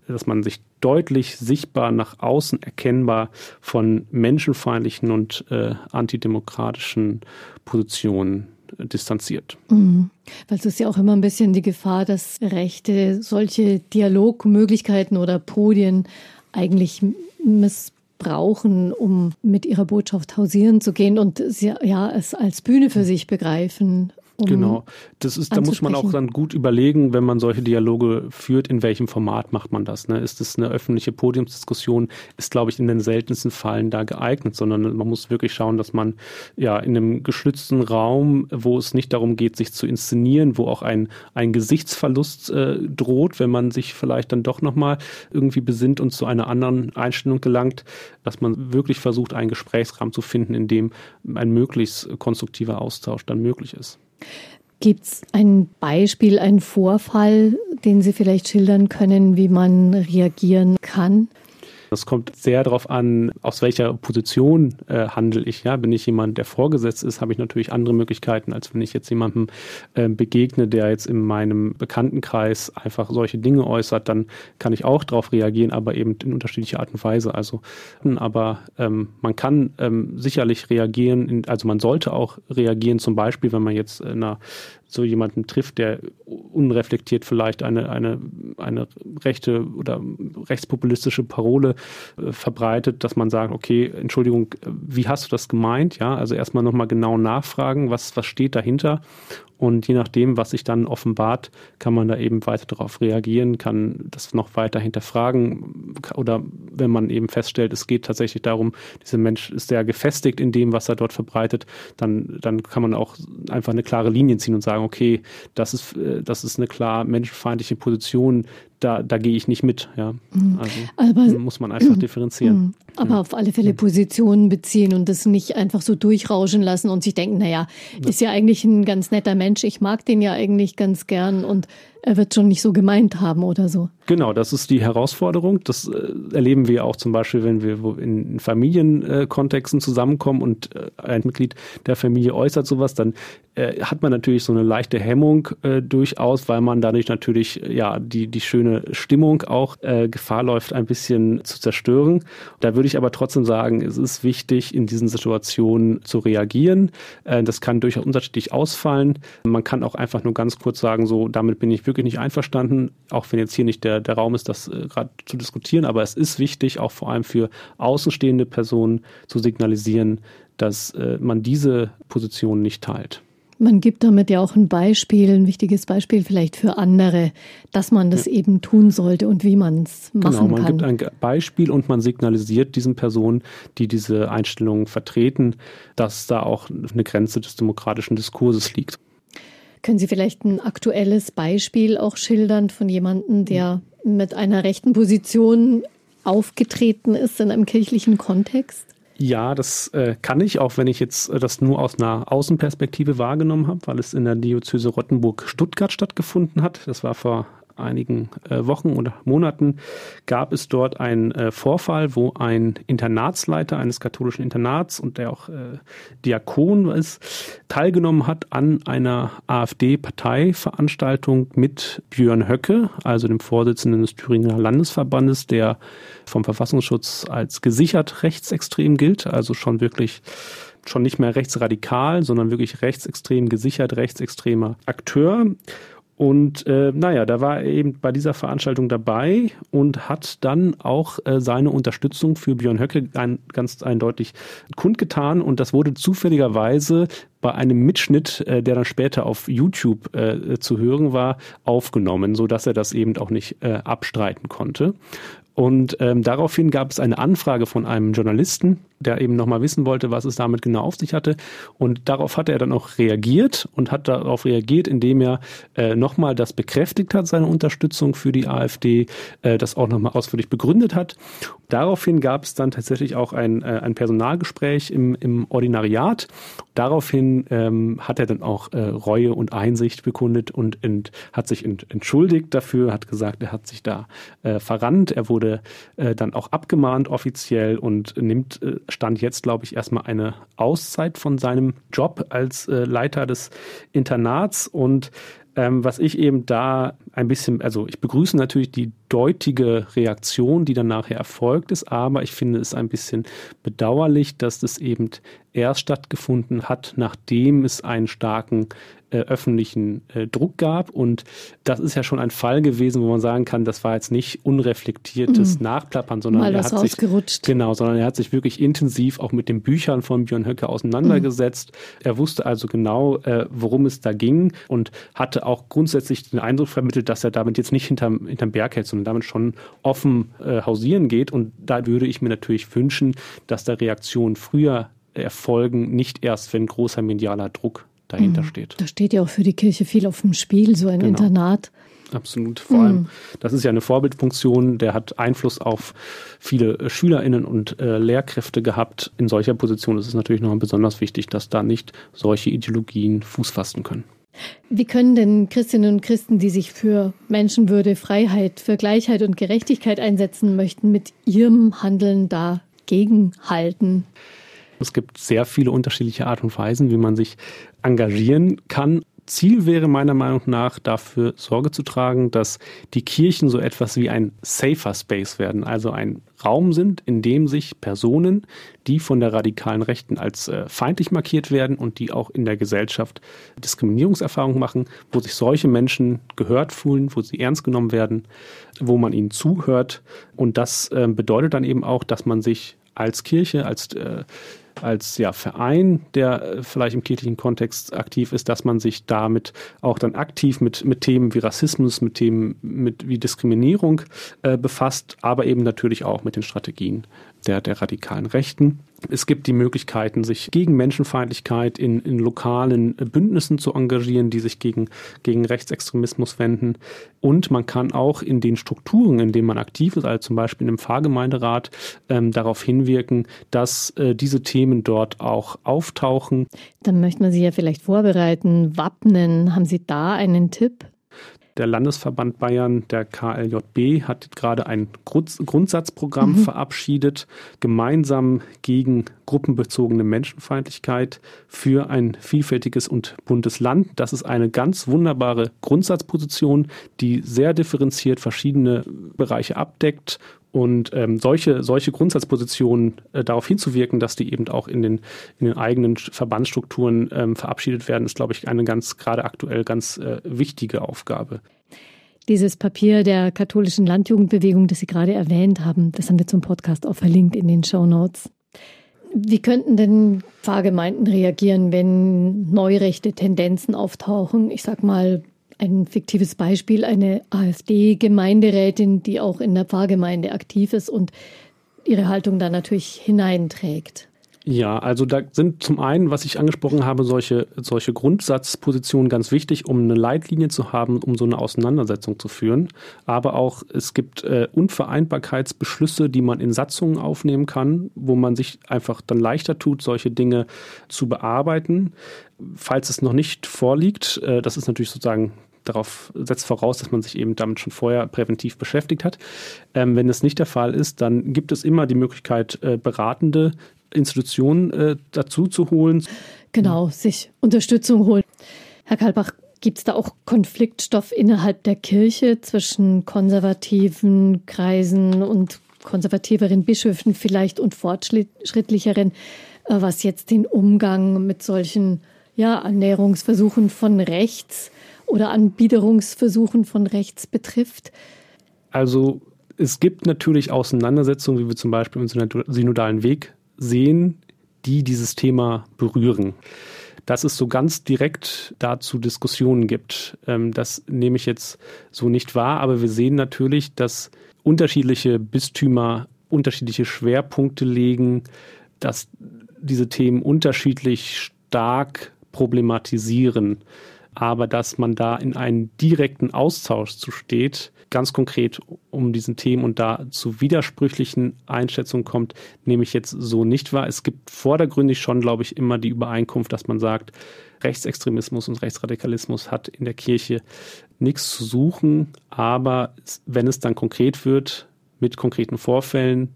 Speaker 3: dass man sich deutlich sichtbar nach außen erkennbar von menschenfeindlichen und äh, antidemokratischen Positionen distanziert.
Speaker 2: Mhm. Weil es ist ja auch immer ein bisschen die Gefahr, dass Rechte solche Dialogmöglichkeiten oder Podien eigentlich missbrauchen, um mit ihrer Botschaft hausieren zu gehen und sie, ja, es als Bühne für sich begreifen
Speaker 3: genau, das ist, da muss man auch dann gut überlegen, wenn man solche Dialoge führt, in welchem Format macht man das. Ne? Ist es eine öffentliche Podiumsdiskussion, ist, glaube ich, in den seltensten Fällen da geeignet, sondern man muss wirklich schauen, dass man ja in einem geschützten Raum, wo es nicht darum geht, sich zu inszenieren, wo auch ein, ein Gesichtsverlust äh, droht, wenn man sich vielleicht dann doch nochmal irgendwie besinnt und zu einer anderen Einstellung gelangt, dass man wirklich versucht, einen Gesprächsrahmen zu finden, in dem ein möglichst konstruktiver Austausch dann möglich ist.
Speaker 2: Gibt es ein Beispiel, einen Vorfall, den Sie vielleicht schildern können, wie man reagieren kann?
Speaker 3: Das kommt sehr darauf an, aus welcher Position äh, handle ich. Ja? Bin ich jemand, der vorgesetzt ist, habe ich natürlich andere Möglichkeiten, als wenn ich jetzt jemandem äh, begegne, der jetzt in meinem Bekanntenkreis einfach solche Dinge äußert, dann kann ich auch darauf reagieren, aber eben in unterschiedlicher Art und Weise. Also, aber ähm, man kann ähm, sicherlich reagieren, in, also man sollte auch reagieren, zum Beispiel, wenn man jetzt in einer so jemanden trifft, der unreflektiert vielleicht eine, eine, eine rechte oder rechtspopulistische Parole äh, verbreitet, dass man sagt, okay, Entschuldigung, wie hast du das gemeint? Ja, also erstmal nochmal genau nachfragen, was, was steht dahinter und je nachdem, was sich dann offenbart, kann man da eben weiter darauf reagieren, kann das noch weiter hinterfragen. Oder wenn man eben feststellt, es geht tatsächlich darum, dieser Mensch ist sehr gefestigt in dem, was er dort verbreitet, dann, dann kann man auch einfach eine klare Linie ziehen und sagen, okay, das ist, äh, das ist eine klar menschenfeindliche Position, da, da gehe ich nicht mit. Ja. Mhm. Also Aber, muss man einfach differenzieren. Mhm.
Speaker 2: Aber ja. auf alle Fälle Positionen beziehen und das nicht einfach so durchrauschen lassen und sich denken, naja, ist ja eigentlich ein ganz netter Mensch, ich mag den ja eigentlich ganz gern und er wird schon nicht so gemeint haben oder so.
Speaker 3: Genau, das ist die Herausforderung. Das äh, erleben wir auch zum Beispiel, wenn wir in Familienkontexten zusammenkommen und äh, ein Mitglied der Familie äußert sowas, dann äh, hat man natürlich so eine leichte Hemmung durchaus, weil man dadurch natürlich ja die, die schöne Stimmung auch Gefahr läuft, ein bisschen zu zerstören. Da würde ich aber trotzdem sagen, es ist wichtig, in diesen Situationen zu reagieren. das kann durchaus unterschiedlich ausfallen. Man kann auch einfach nur ganz kurz sagen, so, damit bin ich wirklich wirklich nicht einverstanden, auch wenn jetzt hier nicht der, der Raum ist, das äh, gerade zu diskutieren. Aber es ist wichtig, auch vor allem für außenstehende Personen zu signalisieren, dass äh, man diese Position nicht teilt.
Speaker 2: Man gibt damit ja auch ein Beispiel, ein wichtiges Beispiel vielleicht für andere, dass man das ja. eben tun sollte und wie man es machen kann. Genau,
Speaker 3: man
Speaker 2: kann.
Speaker 3: gibt ein Beispiel und man signalisiert diesen Personen, die diese Einstellungen vertreten, dass da auch eine Grenze des demokratischen Diskurses liegt.
Speaker 2: Können Sie vielleicht ein aktuelles Beispiel auch schildern von jemandem, der mit einer rechten Position aufgetreten ist in einem kirchlichen Kontext?
Speaker 3: Ja, das äh, kann ich, auch wenn ich jetzt äh, das nur aus einer Außenperspektive wahrgenommen habe, weil es in der Diözese Rottenburg-Stuttgart stattgefunden hat. Das war vor einigen äh, Wochen oder Monaten gab es dort einen äh, Vorfall, wo ein Internatsleiter eines katholischen Internats und der auch äh, Diakon ist, teilgenommen hat an einer AfD-Parteiveranstaltung mit Björn Höcke, also dem Vorsitzenden des Thüringer Landesverbandes, der vom Verfassungsschutz als gesichert rechtsextrem gilt, also schon wirklich schon nicht mehr rechtsradikal, sondern wirklich rechtsextrem gesichert, rechtsextremer Akteur. Und äh, naja, da war er eben bei dieser Veranstaltung dabei und hat dann auch äh, seine Unterstützung für Björn Höcke ein, ganz eindeutig kundgetan. Und das wurde zufälligerweise bei einem Mitschnitt, äh, der dann später auf YouTube äh, zu hören war, aufgenommen, so dass er das eben auch nicht äh, abstreiten konnte. Und ähm, daraufhin gab es eine Anfrage von einem Journalisten, der eben nochmal wissen wollte, was es damit genau auf sich hatte. Und darauf hat er dann auch reagiert und hat darauf reagiert, indem er äh, nochmal das bekräftigt hat, seine Unterstützung für die AfD, äh, das auch nochmal ausführlich begründet hat. Daraufhin gab es dann tatsächlich auch ein, äh, ein Personalgespräch im, im Ordinariat. Daraufhin ähm, hat er dann auch äh, Reue und Einsicht bekundet und ent, hat sich ent, entschuldigt dafür, hat gesagt, er hat sich da äh, verrannt. Er wurde äh, dann auch abgemahnt offiziell und nimmt äh, Stand jetzt, glaube ich, erstmal eine Auszeit von seinem Job als äh, Leiter des Internats. Und ähm, was ich eben da ein bisschen, also ich begrüße natürlich die deutige Reaktion, die dann nachher erfolgt ist, aber ich finde es ein bisschen bedauerlich, dass das eben erst stattgefunden hat, nachdem es einen starken äh, öffentlichen äh, Druck gab. Und das ist ja schon ein Fall gewesen, wo man sagen kann, das war jetzt nicht unreflektiertes mhm. Nachplappern, sondern
Speaker 2: Mal
Speaker 3: er hat sich genau, sondern er hat sich wirklich intensiv auch mit den Büchern von Björn Höcke auseinandergesetzt. Mhm. Er wusste also genau, äh, worum es da ging und hatte auch grundsätzlich den Eindruck vermittelt, dass er damit jetzt nicht hinterm, hinterm Berg hält, sondern damit schon offen äh, hausieren geht. Und da würde ich mir natürlich wünschen, dass da Reaktionen früher erfolgen, nicht erst, wenn großer medialer Druck dahinter mhm. steht.
Speaker 2: Da steht ja auch für die Kirche viel auf dem Spiel, so ein genau. Internat.
Speaker 3: Absolut. Vor mhm. allem, das ist ja eine Vorbildfunktion, der hat Einfluss auf viele äh, SchülerInnen und äh, Lehrkräfte gehabt. In solcher Position ist es natürlich noch besonders wichtig, dass da nicht solche Ideologien Fuß fassen können.
Speaker 2: Wie können denn Christinnen und Christen, die sich für Menschenwürde, Freiheit, für Gleichheit und Gerechtigkeit einsetzen möchten, mit ihrem Handeln dagegen halten?
Speaker 3: Es gibt sehr viele unterschiedliche Art und Weisen, wie man sich engagieren kann. Ziel wäre meiner Meinung nach dafür Sorge zu tragen, dass die Kirchen so etwas wie ein safer Space werden, also ein Raum sind, in dem sich Personen, die von der radikalen Rechten als äh, feindlich markiert werden und die auch in der Gesellschaft Diskriminierungserfahrung machen, wo sich solche Menschen gehört fühlen, wo sie ernst genommen werden, wo man ihnen zuhört. Und das äh, bedeutet dann eben auch, dass man sich als Kirche, als äh, als ja, Verein, der äh, vielleicht im kirchlichen Kontext aktiv ist, dass man sich damit auch dann aktiv mit, mit Themen wie Rassismus, mit Themen mit, wie Diskriminierung äh, befasst, aber eben natürlich auch mit den Strategien der, der radikalen Rechten. Es gibt die Möglichkeiten, sich gegen Menschenfeindlichkeit in, in lokalen Bündnissen zu engagieren, die sich gegen, gegen Rechtsextremismus wenden. Und man kann auch in den Strukturen, in denen man aktiv ist, also zum Beispiel im Pfarrgemeinderat, ähm, darauf hinwirken, dass äh, diese Themen dort auch auftauchen.
Speaker 2: Dann möchte man sich ja vielleicht vorbereiten, wappnen. Haben Sie da einen Tipp?
Speaker 3: Der Landesverband Bayern, der KLJB, hat gerade ein Grundsatzprogramm mhm. verabschiedet, gemeinsam gegen gruppenbezogene Menschenfeindlichkeit für ein vielfältiges und buntes Land. Das ist eine ganz wunderbare Grundsatzposition, die sehr differenziert verschiedene Bereiche abdeckt und ähm, solche, solche Grundsatzpositionen äh, darauf hinzuwirken, dass die eben auch in den, in den eigenen Verbandsstrukturen ähm, verabschiedet werden, ist, glaube ich, eine ganz gerade aktuell ganz äh, wichtige Aufgabe.
Speaker 2: Dieses Papier der katholischen Landjugendbewegung, das Sie gerade erwähnt haben, das haben wir zum Podcast auch verlinkt in den Show Notes. Wie könnten denn Pfarrgemeinden reagieren, wenn neurechte Tendenzen auftauchen? Ich sag mal ein fiktives Beispiel, eine AfD-Gemeinderätin, die auch in der Pfarrgemeinde aktiv ist und ihre Haltung da natürlich hineinträgt.
Speaker 3: Ja, also da sind zum einen, was ich angesprochen habe, solche, solche Grundsatzpositionen ganz wichtig, um eine Leitlinie zu haben, um so eine Auseinandersetzung zu führen. Aber auch es gibt äh, Unvereinbarkeitsbeschlüsse, die man in Satzungen aufnehmen kann, wo man sich einfach dann leichter tut, solche Dinge zu bearbeiten. Falls es noch nicht vorliegt, äh, das ist natürlich sozusagen darauf setzt voraus, dass man sich eben damit schon vorher präventiv beschäftigt hat. Ähm, wenn es nicht der Fall ist, dann gibt es immer die Möglichkeit, äh, beratende Institutionen äh, dazu zu holen.
Speaker 2: Genau, sich Unterstützung holen. Herr Kalbach, gibt es da auch Konfliktstoff innerhalb der Kirche zwischen konservativen Kreisen und konservativeren Bischöfen vielleicht und fortschrittlicheren, äh, was jetzt den Umgang mit solchen ja, Annäherungsversuchen von rechts oder Anbiederungsversuchen von rechts betrifft?
Speaker 3: Also es gibt natürlich Auseinandersetzungen, wie wir zum Beispiel im synodalen Weg sehen, die dieses Thema berühren. Dass es so ganz direkt dazu Diskussionen gibt, ähm, das nehme ich jetzt so nicht wahr, aber wir sehen natürlich, dass unterschiedliche Bistümer unterschiedliche Schwerpunkte legen, dass diese Themen unterschiedlich stark problematisieren, aber dass man da in einen direkten Austausch zu steht, ganz konkret um diesen Themen und da zu widersprüchlichen Einschätzungen kommt, nehme ich jetzt so nicht wahr. Es gibt vordergründig schon, glaube ich, immer die Übereinkunft, dass man sagt, Rechtsextremismus und Rechtsradikalismus hat in der Kirche nichts zu suchen, aber wenn es dann konkret wird mit konkreten Vorfällen,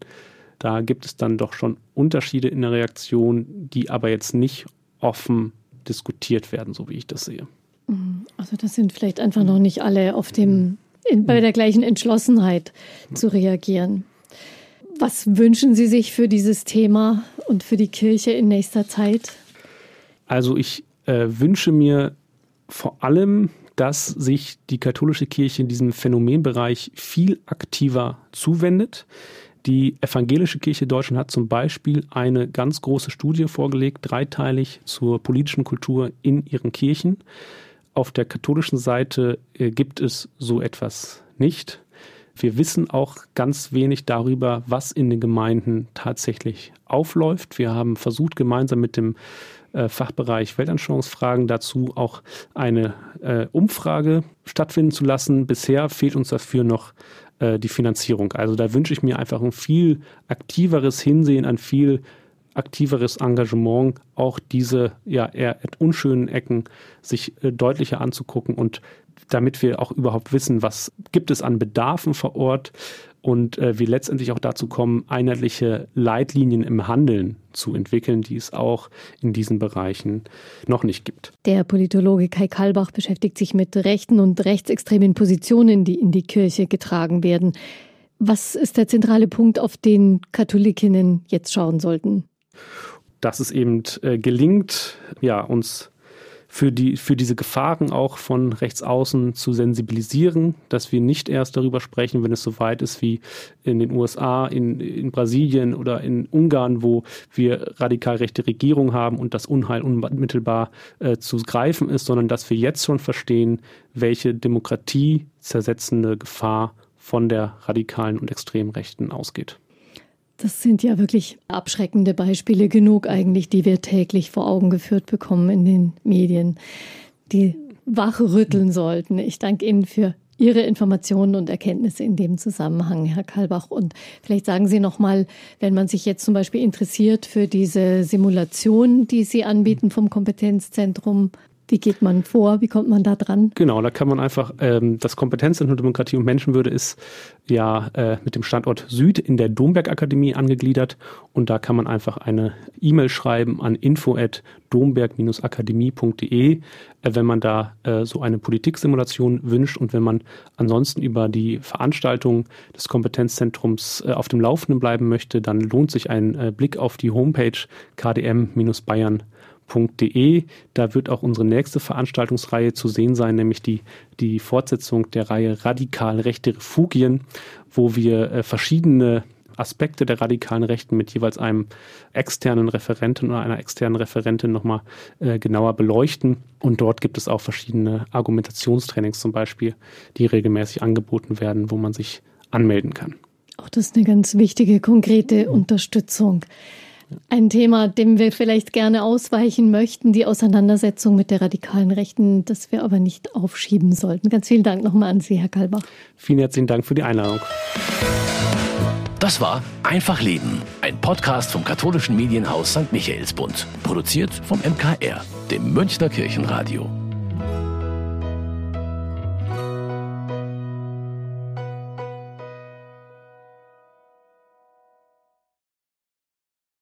Speaker 3: da gibt es dann doch schon Unterschiede in der Reaktion, die aber jetzt nicht offen diskutiert werden, so wie ich das sehe.
Speaker 2: Mhm. Also das sind vielleicht einfach noch nicht alle auf dem in, bei der gleichen Entschlossenheit zu reagieren. Was wünschen Sie sich für dieses Thema und für die Kirche in nächster Zeit?
Speaker 3: Also ich äh, wünsche mir vor allem, dass sich die katholische Kirche in diesem Phänomenbereich viel aktiver zuwendet. Die evangelische Kirche Deutschland hat zum Beispiel eine ganz große Studie vorgelegt, dreiteilig zur politischen Kultur in ihren Kirchen. Auf der katholischen Seite äh, gibt es so etwas nicht. Wir wissen auch ganz wenig darüber, was in den Gemeinden tatsächlich aufläuft. Wir haben versucht, gemeinsam mit dem äh, Fachbereich Weltanschauungsfragen dazu auch eine äh, Umfrage stattfinden zu lassen. Bisher fehlt uns dafür noch die Finanzierung. Also da wünsche ich mir einfach ein viel aktiveres Hinsehen, ein viel aktiveres Engagement, auch diese ja eher unschönen Ecken sich äh, deutlicher anzugucken und damit wir auch überhaupt wissen, was gibt es an Bedarfen vor Ort und äh, wir letztendlich auch dazu kommen, einheitliche Leitlinien im Handeln zu entwickeln, die es auch in diesen Bereichen noch nicht gibt.
Speaker 2: Der Politologe Kai Kalbach beschäftigt sich mit rechten und rechtsextremen Positionen, die in die Kirche getragen werden. Was ist der zentrale Punkt, auf den Katholikinnen jetzt schauen sollten?
Speaker 3: Dass es eben äh, gelingt, ja, uns für, die, für diese Gefahren auch von rechts außen zu sensibilisieren, dass wir nicht erst darüber sprechen, wenn es so weit ist wie in den USA, in, in Brasilien oder in Ungarn, wo wir radikal rechte Regierung haben und das Unheil unmittelbar äh, zu greifen ist, sondern dass wir jetzt schon verstehen, welche Demokratie zersetzende Gefahr von der radikalen und extremen Rechten ausgeht.
Speaker 2: Das sind ja wirklich abschreckende Beispiele genug eigentlich, die wir täglich vor Augen geführt bekommen in den Medien, die wachrütteln sollten. Ich danke Ihnen für Ihre Informationen und Erkenntnisse in dem Zusammenhang, Herr Kalbach. Und vielleicht sagen Sie noch mal, wenn man sich jetzt zum Beispiel interessiert für diese Simulation, die Sie anbieten vom Kompetenzzentrum, wie geht man vor? Wie kommt man da dran?
Speaker 3: Genau, da kann man einfach, ähm, das Kompetenzzentrum Demokratie und Menschenwürde ist ja äh, mit dem Standort Süd in der Domberg Akademie angegliedert und da kann man einfach eine E-Mail schreiben an info@domberg-akademie.de, äh, wenn man da äh, so eine Politiksimulation wünscht und wenn man ansonsten über die Veranstaltung des Kompetenzzentrums äh, auf dem Laufenden bleiben möchte, dann lohnt sich ein äh, Blick auf die Homepage kdm-bayern.de www.radikal-rechte.de. Da wird auch unsere nächste Veranstaltungsreihe zu sehen sein, nämlich die, die Fortsetzung der Reihe Radikal Rechte Refugien, wo wir äh, verschiedene Aspekte der radikalen Rechten mit jeweils einem externen Referenten oder einer externen Referentin nochmal äh, genauer beleuchten. Und dort gibt es auch verschiedene Argumentationstrainings zum Beispiel, die regelmäßig angeboten werden, wo man sich anmelden kann.
Speaker 2: Auch das ist eine ganz wichtige, konkrete Unterstützung. Ein Thema, dem wir vielleicht gerne ausweichen möchten, die Auseinandersetzung mit der radikalen Rechten, das wir aber nicht aufschieben sollten. Ganz vielen Dank nochmal an Sie, Herr Kalbach.
Speaker 3: Vielen herzlichen Dank für die Einladung.
Speaker 1: Das war Einfach Leben, ein Podcast vom katholischen Medienhaus St. Michaelsbund, produziert vom MKR, dem Münchner Kirchenradio.